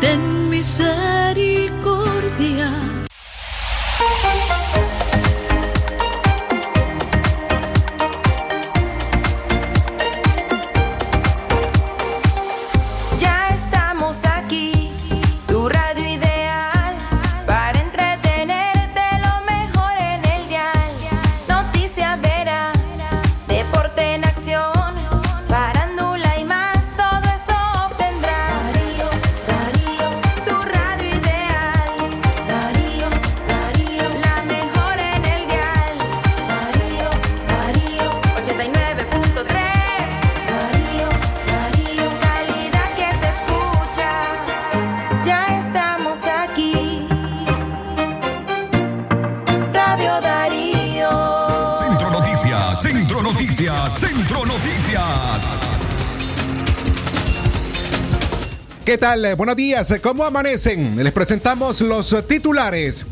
ten misericordia. ¿Qué tal? Eh, Buenos días, ¿cómo amanecen? Les presentamos los eh, titulares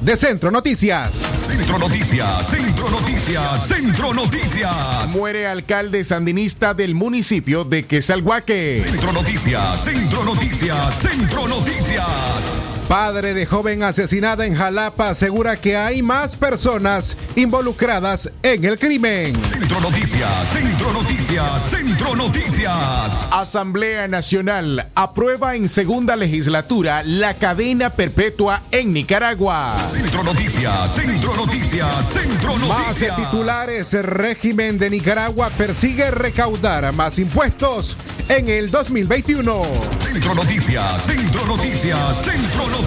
de Centro Noticias. Centro Noticias, Centro Noticias, Centro Noticias. Muere alcalde sandinista del municipio de Quesalhuaque. Centro Noticias, Centro Noticias, Centro Noticias. Padre de joven asesinada en Jalapa asegura que hay más personas involucradas en el crimen. Centro Noticias, Centro Noticias, Centro Noticias. Asamblea Nacional aprueba en segunda legislatura la cadena perpetua en Nicaragua. Centro Noticias, Centro Noticias, Centro Más Noticias. titulares, el régimen de Nicaragua persigue recaudar más impuestos en el 2021. Centro Noticias, Centro Noticias, Centro Noticias.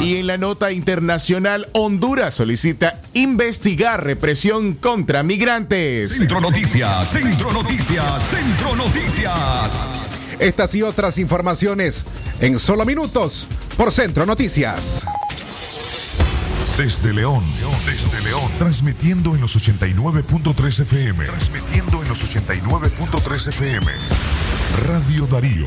Y en la nota internacional, Honduras solicita investigar represión contra migrantes. Centro Noticias, Centro Noticias, Centro Noticias. Estas y otras informaciones en solo minutos por Centro Noticias. Desde León, desde León, transmitiendo en los 89.3 FM, transmitiendo en los 89.3 FM. Radio Darío.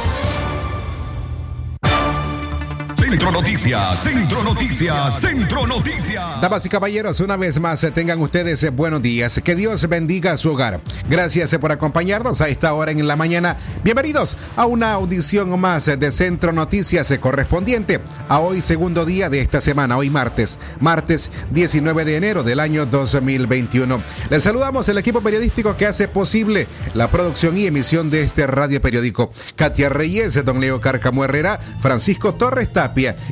Centro Noticias, Centro Noticias, Centro Noticias. Damas y caballeros, una vez más eh, tengan ustedes eh, buenos días. Que Dios bendiga su hogar. Gracias eh, por acompañarnos a esta hora en la mañana. Bienvenidos a una audición más de Centro Noticias correspondiente a hoy segundo día de esta semana, hoy martes, martes 19 de enero del año 2021. Les saludamos el equipo periodístico que hace posible la producción y emisión de este radio periódico. Katia Reyes, don Leo Carcamo Herrera, Francisco Torres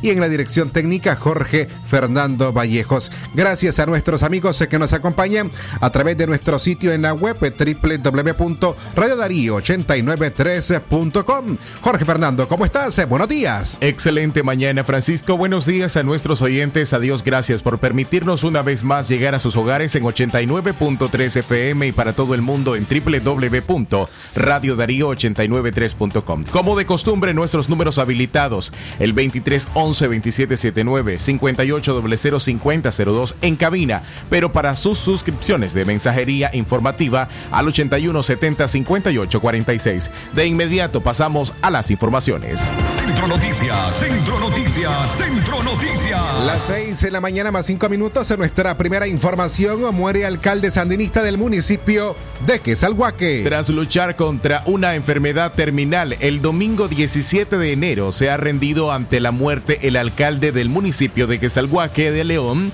Y en la dirección técnica Jorge Fernando Vallejos. Gracias a nuestros amigos que nos acompañan a través de nuestro sitio en la web www.radiodarío893.com. Jorge Fernando, ¿cómo estás? Buenos días. Excelente mañana, Francisco. Buenos días a nuestros oyentes. Adiós, gracias por permitirnos una vez más llegar a sus hogares en 89.3 FM y para todo el mundo en www.radiodarío893.com. Como de costumbre, nuestros números habilitados: el 23 11 27 79 58 00 50 02 en cabina, pero para sus suscripciones de mensajería informativa al 81 70 58 46. De inmediato pasamos a las informaciones. Centro Noticias, Centro Noticias, Centro Noticias. Las seis en la mañana más cinco minutos en nuestra primera información muere alcalde sandinista del municipio de Quesalhuaque. Tras luchar contra una enfermedad terminal, el domingo 17 de enero se ha rendido ante la muerte el alcalde del municipio de Quesalhuaque de León,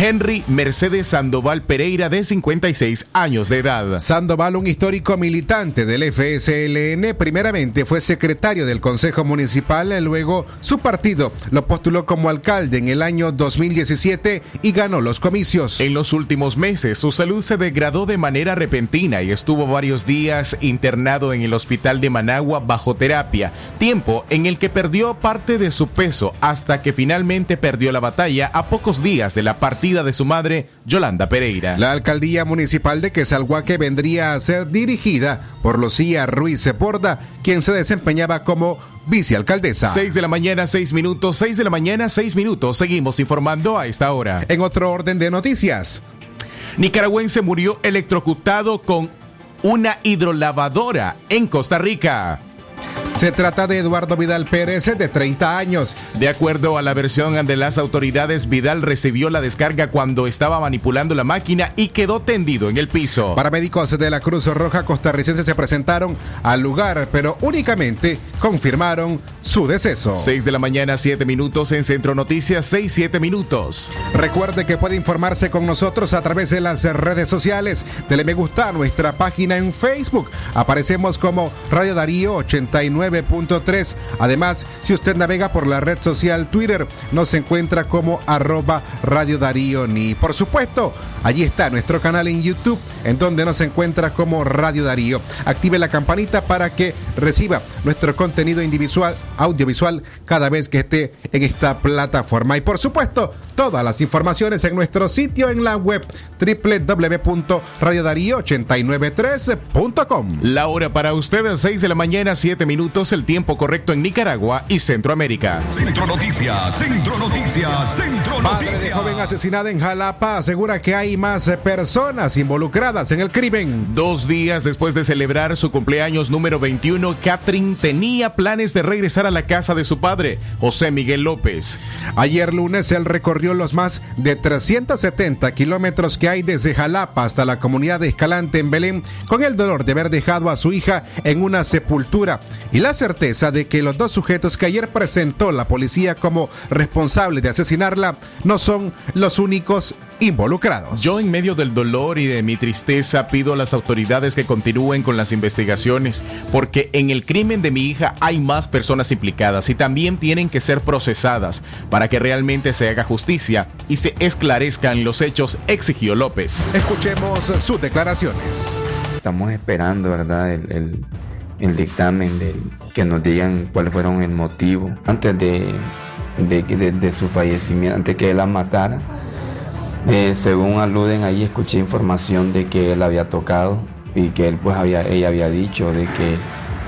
Henry Mercedes Sandoval Pereira, de 56 años de edad. Sandoval, un histórico militante del FSLN, primeramente fue secretario del Consejo Municipal, luego su partido lo postuló como alcalde en el año 2017 y ganó los comicios. En los últimos meses, su salud se degradó de manera repentina y estuvo varios días internado en el hospital de Managua bajo terapia, tiempo en el que perdió parte de su peso hasta que finalmente perdió la batalla a pocos días de la partida de su madre, Yolanda Pereira. La alcaldía municipal de Quesalhuaque vendría a ser dirigida por Lucía Ruiz Seporda, quien se desempeñaba como vicealcaldesa. 6 de la mañana, 6 minutos, 6 de la mañana, 6 minutos. Seguimos informando a esta hora. En otro orden de noticias. Nicaragüense murió electrocutado con una hidrolavadora en Costa Rica. Se trata de Eduardo Vidal Pérez, de 30 años. De acuerdo a la versión de las autoridades, Vidal recibió la descarga cuando estaba manipulando la máquina y quedó tendido en el piso. Paramédicos de la Cruz Roja costarricense se presentaron al lugar, pero únicamente confirmaron su deceso. 6 de la mañana, 7 minutos en Centro Noticias, 6, 7 minutos. Recuerde que puede informarse con nosotros a través de las redes sociales. Dele me gusta a nuestra página en Facebook. Aparecemos como Radio Darío 89 9.3. Además, si usted navega por la red social Twitter, nos encuentra como arroba Radio Darío Ni. Por supuesto, allí está nuestro canal en YouTube, en donde nos encuentra como Radio Darío. Active la campanita para que reciba nuestro contenido individual, audiovisual, cada vez que esté en esta plataforma. Y por supuesto, todas las informaciones en nuestro sitio en la web www.radiodarío893.com. La hora para ustedes, 6 de la mañana, 7 minutos el tiempo correcto en Nicaragua y Centroamérica. Centro Noticias, Centro Noticias, Centro Padre Noticias. de joven asesinada en Jalapa asegura que hay más personas involucradas en el crimen. Dos días después de celebrar su cumpleaños número 21, Catherine tenía planes de regresar a la casa de su padre, José Miguel López. Ayer lunes él recorrió los más de 370 kilómetros que hay desde Jalapa hasta la comunidad de Escalante en Belén con el dolor de haber dejado a su hija en una sepultura y la certeza de que los dos sujetos que ayer presentó la policía como responsables de asesinarla no son los únicos involucrados. Yo en medio del dolor y de mi tristeza pido a las autoridades que continúen con las investigaciones, porque en el crimen de mi hija hay más personas implicadas y también tienen que ser procesadas para que realmente se haga justicia y se esclarezcan los hechos, exigió López. Escuchemos sus declaraciones. Estamos esperando, ¿verdad? El, el- el dictamen del, que nos digan cuáles fueron el motivo antes de, de, de- de su fallecimiento, antes que él la matara. Eh, según aluden ahí, escuché información de que él había tocado y que él pues había, ella había dicho de que,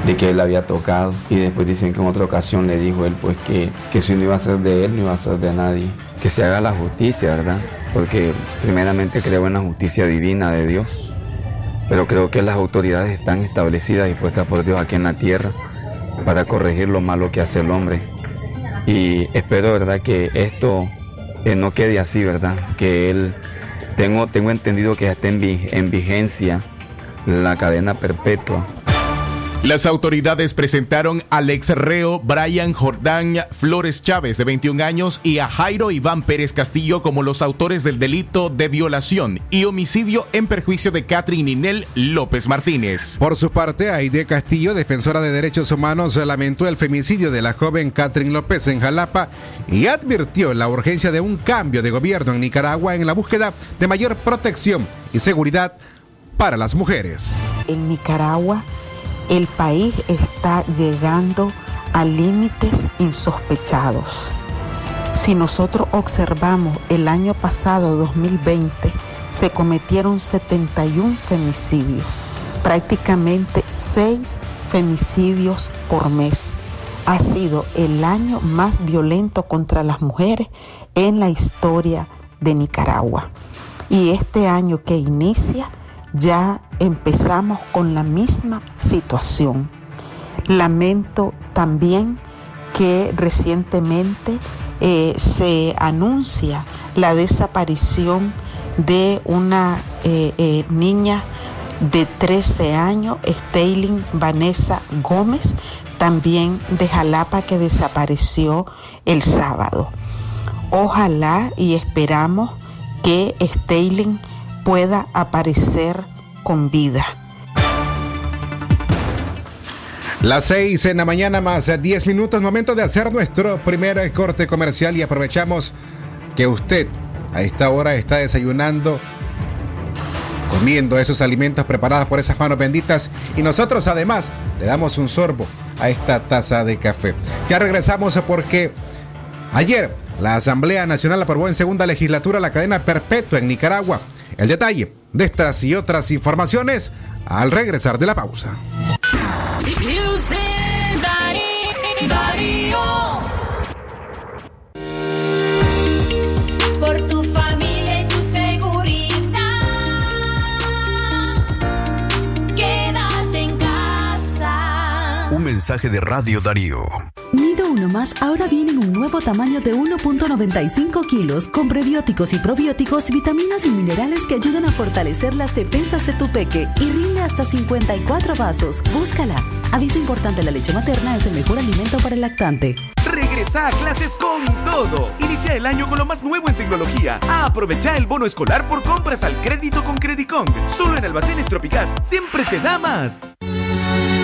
de que él había tocado y después dicen que en otra ocasión le dijo él pues que, que si no iba a ser de él, no iba a ser de nadie. Que se haga la justicia, ¿verdad? Porque primeramente creo en la justicia divina de Dios pero creo que las autoridades están establecidas y puestas por Dios aquí en la tierra para corregir lo malo que hace el hombre. Y espero, ¿verdad?, que esto eh, no quede así, ¿verdad? Que él, tengo, tengo entendido que está en vigencia la cadena perpetua. Las autoridades presentaron al ex reo Brian Jordán Flores Chávez, de 21 años, y a Jairo Iván Pérez Castillo como los autores del delito de violación y homicidio en perjuicio de Catherine Ninel López Martínez. Por su parte, Aide Castillo, defensora de derechos humanos, lamentó el femicidio de la joven Catherine López en Jalapa y advirtió la urgencia de un cambio de gobierno en Nicaragua en la búsqueda de mayor protección y seguridad para las mujeres. en Nicaragua el país está llegando a límites insospechados. Si nosotros observamos el año pasado, 2020, se cometieron 71 femicidios, prácticamente 6 femicidios por mes. Ha sido el año más violento contra las mujeres en la historia de Nicaragua. Y este año que inicia, ya empezamos con la misma situación. Lamento también que recientemente eh, se anuncia la desaparición de una eh, eh, niña de 13 años, Staylin Vanessa Gómez, también de Jalapa, que desapareció el sábado. Ojalá y esperamos que Staylin pueda aparecer con vida. Las seis en la mañana más eh, 10 minutos, momento de hacer nuestro primer corte comercial y aprovechamos que usted a esta hora está desayunando, comiendo esos alimentos preparados por esas manos benditas y nosotros además le damos un sorbo a esta taza de café. Ya regresamos porque ayer la Asamblea Nacional aprobó en segunda legislatura la cadena perpetua en Nicaragua. El detalle de estas y otras informaciones al regresar de la pausa. Por tu familia y tu seguridad, quédate en casa. Un mensaje de Radio Darío. Nido Uno Más ahora viene en un nuevo tamaño de 1.95 kilos con prebióticos y probióticos, vitaminas y minerales que ayudan a fortalecer las defensas de tu peque y rinde hasta 54 vasos. Búscala. Aviso importante, la leche materna es el mejor alimento para el lactante. Regresa a clases con todo. Inicia el año con lo más nuevo en tecnología. Aprovecha el bono escolar por compras al crédito con Credicong. Solo en Almacenes Tropicás. Siempre te da más.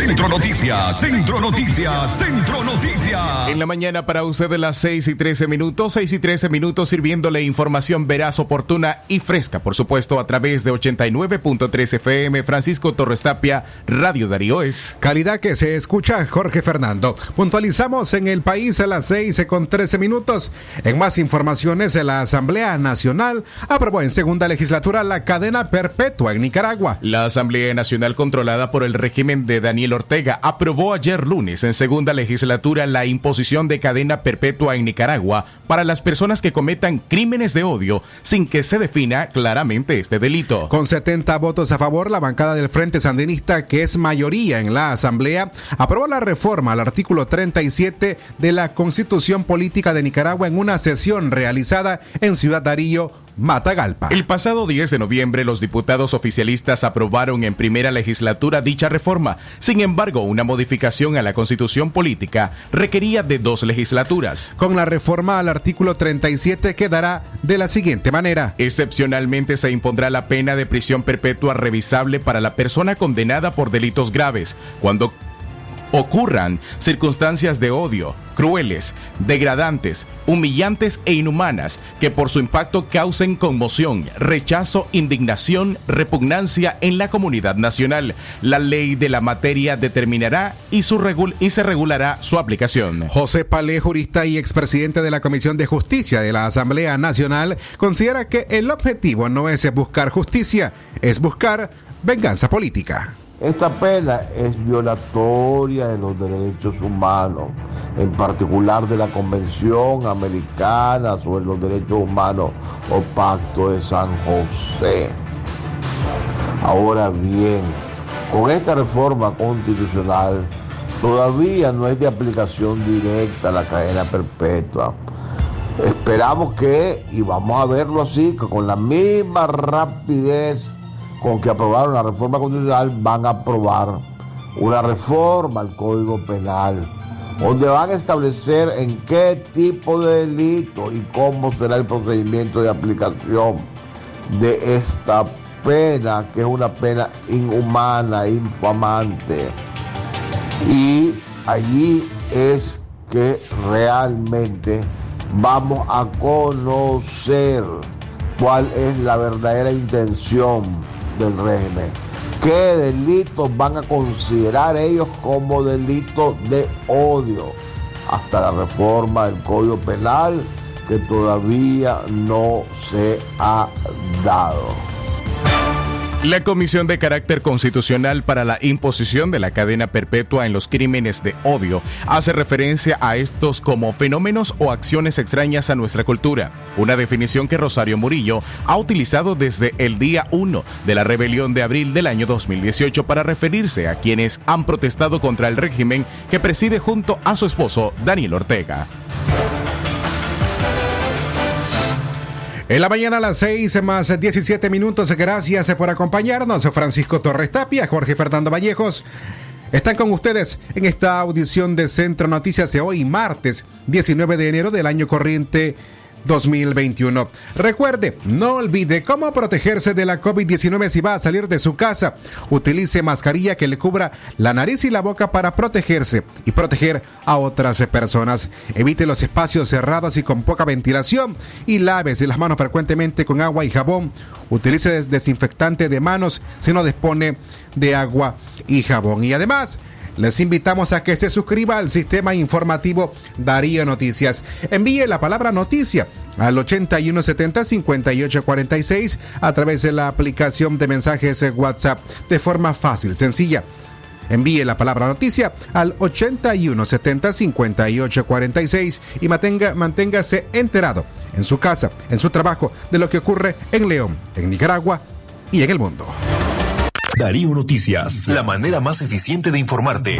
Centro Noticias, Centro Noticias, Centro Noticias. En la mañana para usted de las 6 y 13 minutos, 6 y 13 minutos sirviéndole información veraz, oportuna y fresca, por supuesto, a través de 89.3 FM, Francisco Torres Tapia, Radio Darío es. Calidad que se escucha, Jorge Fernando. Puntualizamos en el país a las 6 con 13 minutos. En más informaciones, la Asamblea Nacional aprobó en segunda legislatura la cadena perpetua en Nicaragua. La Asamblea Nacional controlada por el régimen de Daniel Ortega aprobó ayer lunes en segunda legislatura la imposición de cadena perpetua en Nicaragua para las personas que cometan crímenes de odio sin que se defina claramente este delito. Con 70 votos a favor, la bancada del Frente Sandinista, que es mayoría en la Asamblea, aprobó la reforma al artículo 37 de la Constitución Política de Nicaragua en una sesión realizada en Ciudad Darío, Matagalpa. El pasado 10 de noviembre los diputados oficialistas aprobaron en primera legislatura dicha reforma. Sin embargo, una modificación a la constitución política requería de dos legislaturas. Con la reforma al artículo 37 quedará de la siguiente manera. Excepcionalmente se impondrá la pena de prisión perpetua revisable para la persona condenada por delitos graves, cuando ocurran circunstancias de odio, crueles, degradantes, humillantes e inhumanas que por su impacto causen conmoción, rechazo, indignación, repugnancia en la comunidad nacional. La ley de la materia determinará y, su regul y se regulará su aplicación. José Palé, jurista y expresidente de la Comisión de Justicia de la Asamblea Nacional, considera que el objetivo no es buscar justicia, es buscar venganza política. Esta pena es violatoria de los derechos humanos, en particular de la Convención Americana sobre los Derechos Humanos o Pacto de San José. Ahora bien, con esta reforma constitucional todavía no es de aplicación directa la cadena perpetua. Esperamos que, y vamos a verlo así, que con la misma rapidez con que aprobaron la reforma constitucional, van a aprobar una reforma al Código Penal, donde van a establecer en qué tipo de delito y cómo será el procedimiento de aplicación de esta pena, que es una pena inhumana, infamante. Y allí es que realmente vamos a conocer cuál es la verdadera intención del régimen. ¿Qué delitos van a considerar ellos como delitos de odio? Hasta la reforma del Código Penal que todavía no se ha dado. La Comisión de Carácter Constitucional para la Imposición de la Cadena Perpetua en los Crímenes de Odio hace referencia a estos como fenómenos o acciones extrañas a nuestra cultura, una definición que Rosario Murillo ha utilizado desde el día 1 de la rebelión de abril del año 2018 para referirse a quienes han protestado contra el régimen que preside junto a su esposo Daniel Ortega. En la mañana a las 6 más 17 minutos, gracias por acompañarnos. Francisco Torres Tapia, Jorge Fernando Vallejos. Están con ustedes en esta audición de Centro Noticias de hoy, martes 19 de enero del año corriente 2021. Recuerde, no olvide cómo protegerse de la COVID-19 si va a salir de su casa. Utilice mascarilla que le cubra la nariz y la boca para protegerse y proteger a otras personas. Evite los espacios cerrados y con poca ventilación y lávese las manos frecuentemente con agua y jabón. Utilice desinfectante de manos si no dispone de agua y jabón. Y además, les invitamos a que se suscriba al sistema informativo Darío Noticias. Envíe la palabra noticia al 8170-5846 a través de la aplicación de mensajes WhatsApp de forma fácil, sencilla. Envíe la palabra noticia al 8170-5846 y mantenga, manténgase enterado en su casa, en su trabajo, de lo que ocurre en León, en Nicaragua y en el mundo. Darío Noticias, la manera más eficiente de informarte.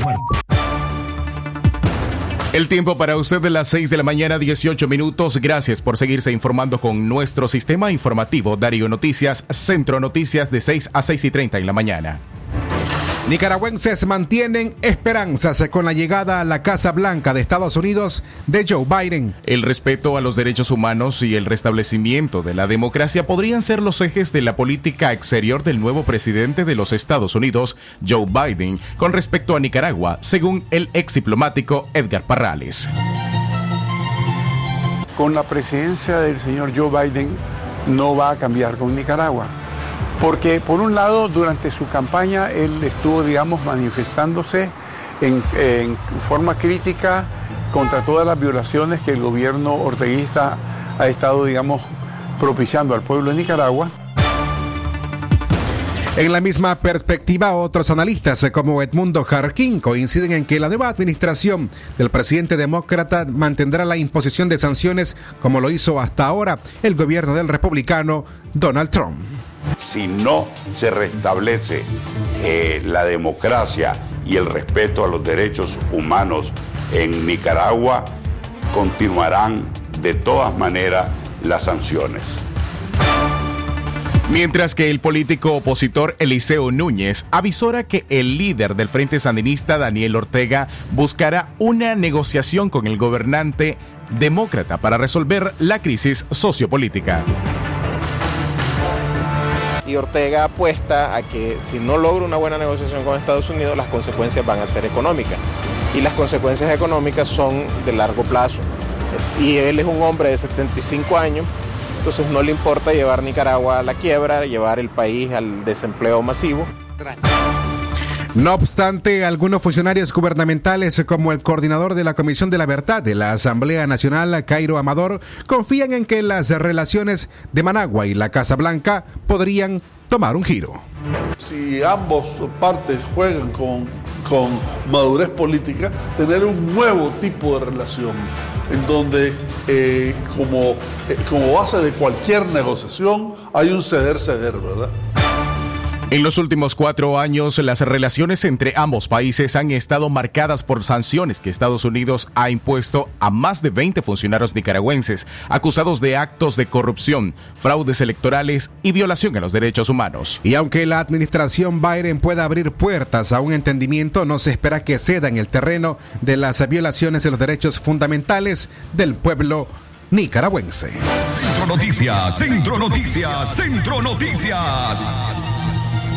El tiempo para usted de las 6 de la mañana, 18 minutos. Gracias por seguirse informando con nuestro sistema informativo Darío Noticias, Centro Noticias de 6 a 6 y 30 en la mañana. Nicaragüenses mantienen esperanzas con la llegada a la Casa Blanca de Estados Unidos de Joe Biden. El respeto a los derechos humanos y el restablecimiento de la democracia podrían ser los ejes de la política exterior del nuevo presidente de los Estados Unidos, Joe Biden, con respecto a Nicaragua, según el ex diplomático Edgar Parrales. Con la presidencia del señor Joe Biden no va a cambiar con Nicaragua porque por un lado durante su campaña él estuvo, digamos, manifestándose en, en, forma crítica contra todas las violaciones que el gobierno orteguista ha estado, digamos, propiciando al pueblo de Nicaragua. En la misma perspectiva, otros analistas como Edmundo Jarquín coinciden en que la nueva administración del presidente demócrata mantendrá la imposición de sanciones como lo hizo hasta ahora el gobierno del republicano Donald Trump. Si no se restablece eh, la democracia y el respeto a los derechos humanos en Nicaragua, continuarán de todas maneras las sanciones. Mientras que el político opositor Eliseo Núñez avisora que el líder del Frente Sandinista, Daniel Ortega, buscará una negociación con el gobernante demócrata para resolver la crisis sociopolítica. Y Ortega apuesta a que si no logra una buena negociación con Estados Unidos, las consecuencias van a ser económicas. Y las consecuencias económicas son de largo plazo. Y él es un hombre de 75 años entonces no le importa llevar Nicaragua a la quiebra, llevar el país al desempleo masivo. No obstante, algunos funcionarios gubernamentales, como el coordinador de la Comisión de la Verdad de la Asamblea Nacional, Cairo Amador, confían en que las relaciones de Managua y la Casa Blanca podrían tomar un giro. Si ambos partes juegan con, con madurez política, tener un nuevo tipo de relación en donde eh, como, eh, como base de cualquier negociación hay un ceder-ceder, ¿verdad? En los últimos cuatro años, las relaciones entre ambos países han estado marcadas por sanciones que Estados Unidos ha impuesto a más de 20 funcionarios nicaragüenses acusados de actos de corrupción, fraudes electorales y violación a los derechos humanos. Y aunque la administración Biden pueda abrir puertas a un entendimiento, no se espera que ceda en el terreno de las violaciones de los derechos fundamentales del pueblo nicaragüense. Centro Noticias, Centro Noticias, Centro Noticias.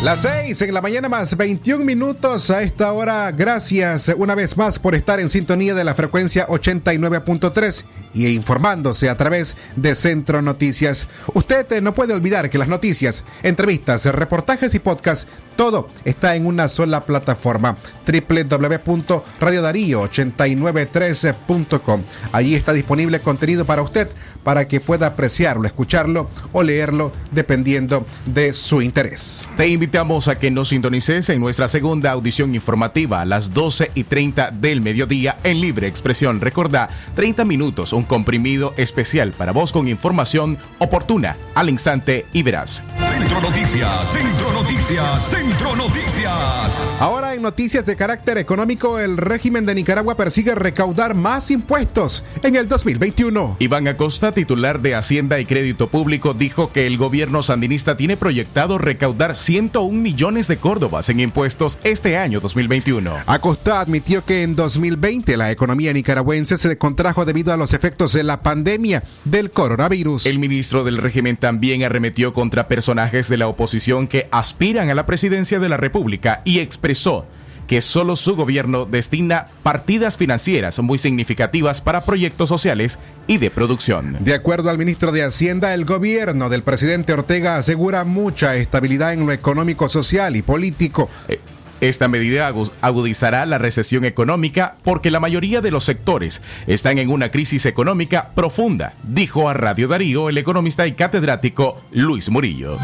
Las 6 en la mañana más 21 minutos a esta hora. Gracias una vez más por estar en sintonía de la frecuencia 89.3 y informándose a través de Centro Noticias. Usted eh, no puede olvidar que las noticias, entrevistas, reportajes y podcasts, todo está en una sola plataforma, www.radiodarío8913.com. Allí está disponible contenido para usted para que pueda apreciarlo, escucharlo o leerlo dependiendo de su interés. Te invitamos a que nos sintonices en nuestra segunda audición informativa a las 12 y 30 del mediodía en libre expresión. Recordá, 30 minutos, un comprimido especial para vos con información oportuna al instante y verás. Centro Noticias, Centro Noticias, Centro Noticias. Ahora en noticias de carácter económico, el régimen de Nicaragua persigue recaudar más impuestos en el 2021. Iván Acosta, titular de Hacienda y Crédito Público, dijo que el gobierno sandinista tiene proyectado recaudar 101 millones de córdobas en impuestos este año 2021. Acosta admitió que en 2020 la economía nicaragüense se contrajo debido a los efectos de la pandemia del coronavirus. El ministro del régimen también arremetió contra personajes de la oposición que aspiran a la presidencia de la República y expresó que solo su gobierno destina partidas financieras muy significativas para proyectos sociales y de producción. De acuerdo al ministro de Hacienda, el gobierno del presidente Ortega asegura mucha estabilidad en lo económico, social y político. Eh, esta medida agudizará la recesión económica porque la mayoría de los sectores están en una crisis económica profunda, dijo a Radio Darío el economista y catedrático Luis Murillo.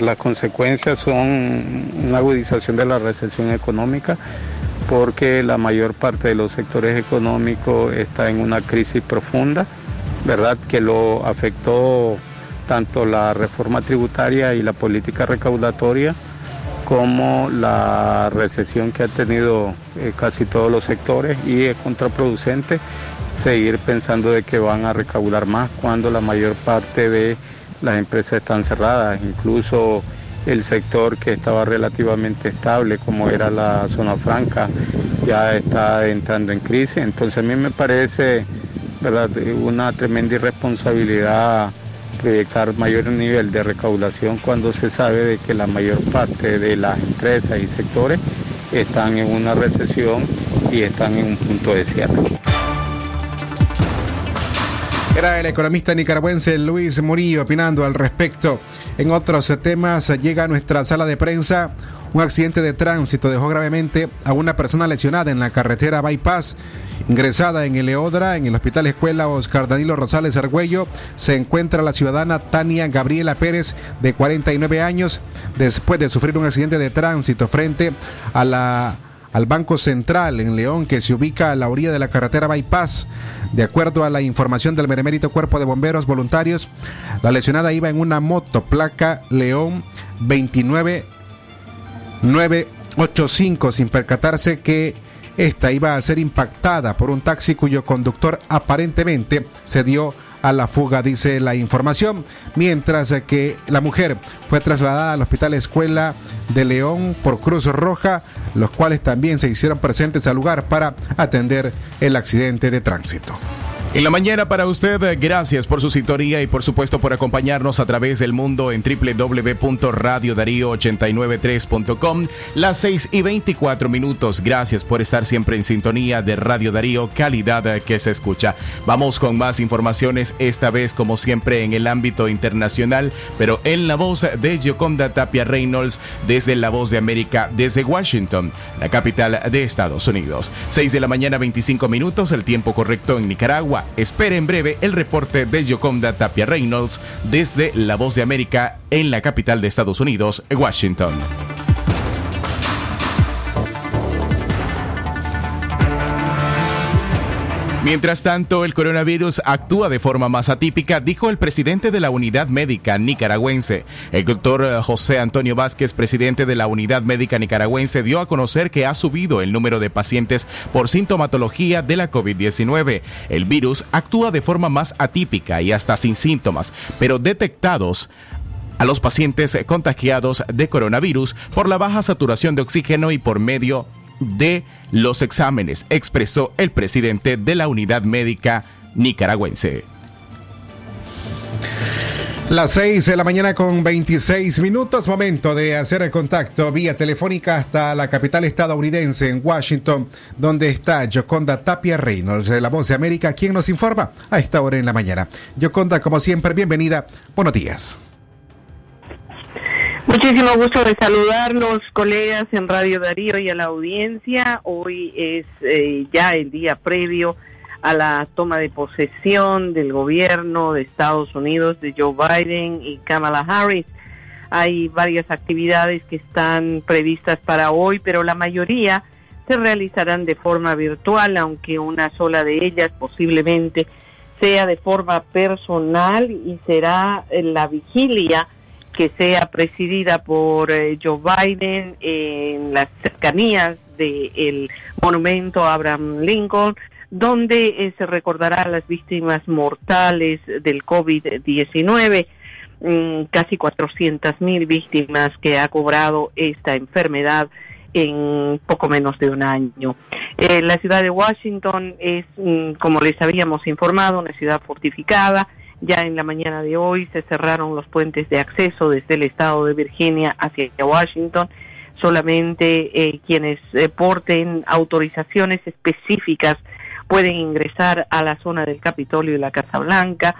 Las consecuencias son una agudización de la recesión económica porque la mayor parte de los sectores económicos está en una crisis profunda, ¿verdad? Que lo afectó tanto la reforma tributaria y la política recaudatoria como la recesión que ha tenido eh, casi todos los sectores y es contraproducente seguir pensando de que van a recaudar más cuando la mayor parte de las empresas están cerradas, incluso el sector que estaba relativamente estable como era la zona franca ya está entrando en crisis, entonces a mí me parece una tremenda irresponsabilidad proyectar mayor nivel de recaudación cuando se sabe de que la mayor parte de las empresas y sectores están en una recesión y están en un punto de cierre. Era el economista nicaragüense Luis Murillo opinando al respecto. En otros temas llega a nuestra sala de prensa un accidente de tránsito dejó gravemente a una persona lesionada en la carretera Bypass. Ingresada en el Eodra, en el Hospital Escuela Oscar Danilo Rosales Argüello, se encuentra la ciudadana Tania Gabriela Pérez, de 49 años, después de sufrir un accidente de tránsito frente a la al Banco Central en León, que se ubica a la orilla de la carretera Bypass. De acuerdo a la información del Meremérito Cuerpo de Bomberos Voluntarios, la lesionada iba en una moto placa León 29985 sin percatarse que esta iba a ser impactada por un taxi cuyo conductor aparentemente se dio a la fuga, dice la información, mientras que la mujer fue trasladada al Hospital Escuela de León por Cruz Roja, los cuales también se hicieron presentes al lugar para atender el accidente de tránsito. En la mañana para usted, gracias por su sintonía y por supuesto por acompañarnos a través del mundo en www.radiodarío893.com. Las 6 y 24 minutos. Gracias por estar siempre en sintonía de Radio Darío, calidad que se escucha. Vamos con más informaciones, esta vez como siempre en el ámbito internacional, pero en la voz de Gioconda Tapia Reynolds desde La Voz de América, desde Washington, la capital de Estados Unidos. 6 de la mañana 25 minutos, el tiempo correcto en Nicaragua. Espere en breve el reporte de Gioconda Tapia Reynolds desde La Voz de América en la capital de Estados Unidos, Washington. Mientras tanto, el coronavirus actúa de forma más atípica, dijo el presidente de la Unidad Médica Nicaragüense. El doctor eh, José Antonio Vázquez, presidente de la Unidad Médica Nicaragüense, dio a conocer que ha subido el número de pacientes por sintomatología de la COVID-19. El virus actúa de forma más atípica y hasta sin síntomas, pero detectados a los pacientes contagiados de coronavirus por la baja saturación de oxígeno y por medio de los exámenes, expresó el presidente de la unidad médica nicaragüense. Las 6 de la mañana con 26 minutos, momento de hacer el contacto vía telefónica hasta la capital estadounidense en Washington, donde está Yoconda Tapia Reynolds de La Voz de América, quien nos informa a esta hora en la mañana. Yoconda, como siempre, bienvenida. Buenos días. Muchísimo gusto de saludar los colegas en Radio Darío y a la audiencia. Hoy es eh, ya el día previo a la toma de posesión del gobierno de Estados Unidos de Joe Biden y Kamala Harris. Hay varias actividades que están previstas para hoy, pero la mayoría se realizarán de forma virtual, aunque una sola de ellas posiblemente sea de forma personal y será la vigilia que sea presidida por eh, Joe Biden en las cercanías del monumento a Abraham Lincoln, donde eh, se recordará a las víctimas mortales del COVID-19, mm, casi 400 mil víctimas que ha cobrado esta enfermedad en poco menos de un año. Eh, la ciudad de Washington es, mm, como les habíamos informado, una ciudad fortificada. Ya en la mañana de hoy se cerraron los puentes de acceso desde el estado de Virginia hacia Washington. Solamente eh, quienes porten autorizaciones específicas pueden ingresar a la zona del Capitolio y la Casa Blanca.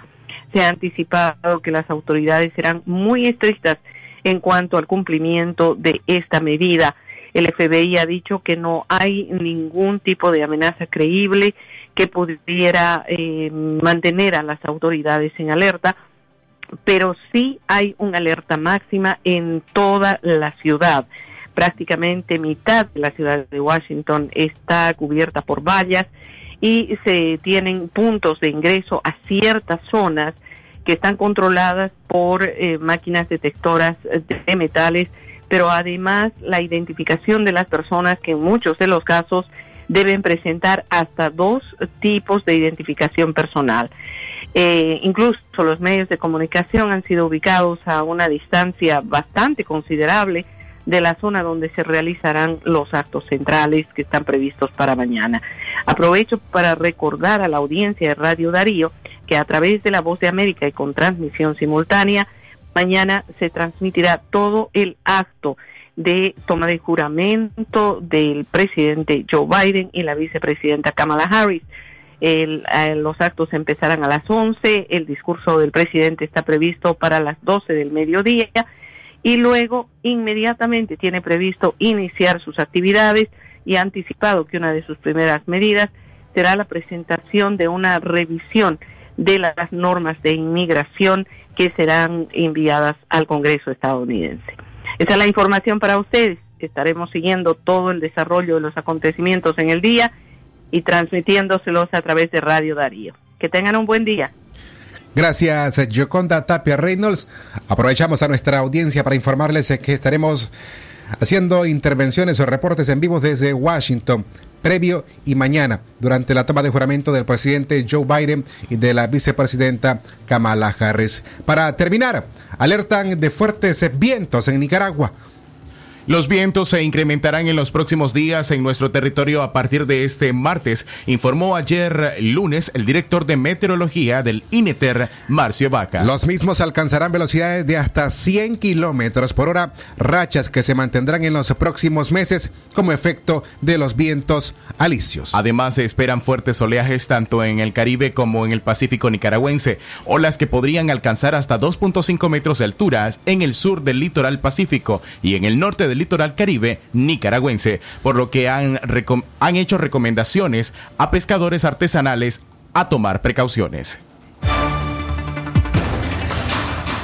Se ha anticipado que las autoridades serán muy estrictas en cuanto al cumplimiento de esta medida. El FBI ha dicho que no hay ningún tipo de amenaza creíble que pudiera eh, mantener a las autoridades en alerta, pero sí hay una alerta máxima en toda la ciudad. Prácticamente mitad de la ciudad de Washington está cubierta por vallas y se tienen puntos de ingreso a ciertas zonas que están controladas por eh, máquinas detectoras de metales, pero además la identificación de las personas que en muchos de los casos deben presentar hasta dos tipos de identificación personal. Eh, incluso los medios de comunicación han sido ubicados a una distancia bastante considerable de la zona donde se realizarán los actos centrales que están previstos para mañana. Aprovecho para recordar a la audiencia de Radio Darío que a través de la Voz de América y con transmisión simultánea, mañana se transmitirá todo el acto de toma de juramento del presidente Joe Biden y la vicepresidenta Kamala Harris. El, eh, los actos empezarán a las 11, el discurso del presidente está previsto para las 12 del mediodía y luego inmediatamente tiene previsto iniciar sus actividades y ha anticipado que una de sus primeras medidas será la presentación de una revisión de las normas de inmigración que serán enviadas al Congreso estadounidense. Esa es la información para ustedes. Estaremos siguiendo todo el desarrollo de los acontecimientos en el día y transmitiéndoselos a través de Radio Darío. Que tengan un buen día. Gracias, Joconda Tapia Reynolds. Aprovechamos a nuestra audiencia para informarles que estaremos haciendo intervenciones o reportes en vivo desde Washington previo y mañana durante la toma de juramento del presidente Joe Biden y de la vicepresidenta Kamala Harris. Para terminar, alertan de fuertes vientos en Nicaragua. Los vientos se incrementarán en los próximos días en nuestro territorio a partir de este martes, informó ayer lunes el director de meteorología del INETER, Marcio Vaca. Los mismos alcanzarán velocidades de hasta 100 kilómetros por hora, rachas que se mantendrán en los próximos meses como efecto de los vientos alisios. Además, se esperan fuertes oleajes tanto en el Caribe como en el Pacífico nicaragüense, olas que podrían alcanzar hasta 2.5 metros de altura en el sur del litoral pacífico y en el norte de del litoral caribe nicaragüense, por lo que han, han hecho recomendaciones a pescadores artesanales a tomar precauciones.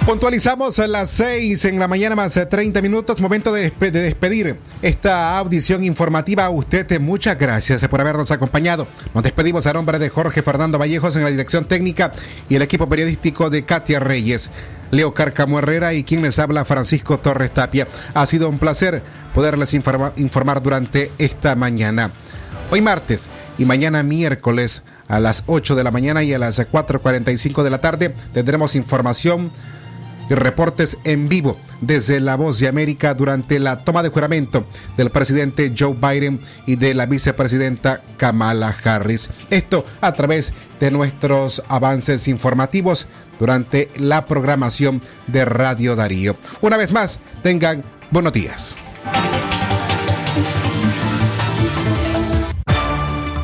Puntualizamos a las 6 en la mañana más 30 minutos, momento de, de, despedir esta audición informativa. usted muchas gracias por habernos acompañado. Nos despedimos a nombre de Jorge Fernando Vallejos en la dirección técnica y el equipo periodístico de Katia Reyes. Leo Carcamo Herrera y quien les habla Francisco Torres Tapia. Ha sido un placer poderles informa, informar durante esta mañana. Hoy martes y mañana miércoles a las 8 de la mañana y a las 4.45 de la tarde tendremos información y reportes en vivo desde La Voz de América durante la toma de juramento del presidente Joe Biden y de la vicepresidenta Kamala Harris. Esto a través de nuestros avances informativos durante la programación de Radio Darío. Una vez más, tengan buenos días.